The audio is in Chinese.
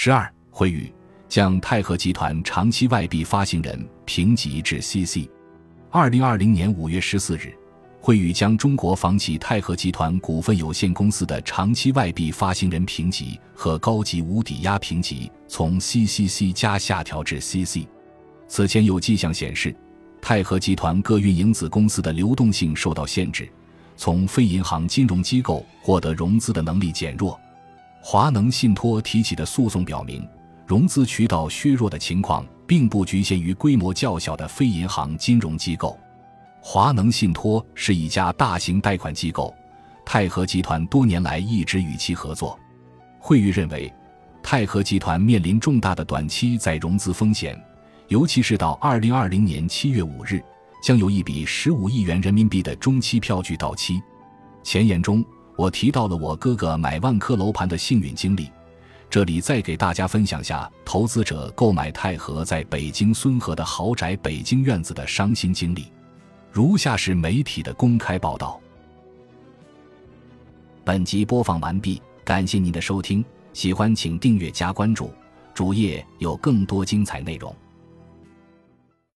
十二，惠誉将泰禾集团长期外币发行人评级至 CC。二零二零年五月十四日，惠誉将中国房企泰禾集团股份有限公司的长期外币发行人评级和高级无抵押评级从 CCC 加下调至 CC。此前有迹象显示，泰禾集团各运营子公司的流动性受到限制，从非银行金融机构获得融资的能力减弱。华能信托提起的诉讼表明，融资渠道削弱的情况并不局限于规模较小的非银行金融机构。华能信托是一家大型贷款机构，泰禾集团多年来一直与其合作。惠誉认为，泰禾集团面临重大的短期再融资风险，尤其是到二零二零年七月五日，将有一笔十五亿元人民币的中期票据到期。前言中。我提到了我哥哥买万科楼盘的幸运经历，这里再给大家分享下投资者购买泰禾在北京孙河的豪宅北京院子的伤心经历。如下是媒体的公开报道。本集播放完毕，感谢您的收听，喜欢请订阅加关注，主页有更多精彩内容。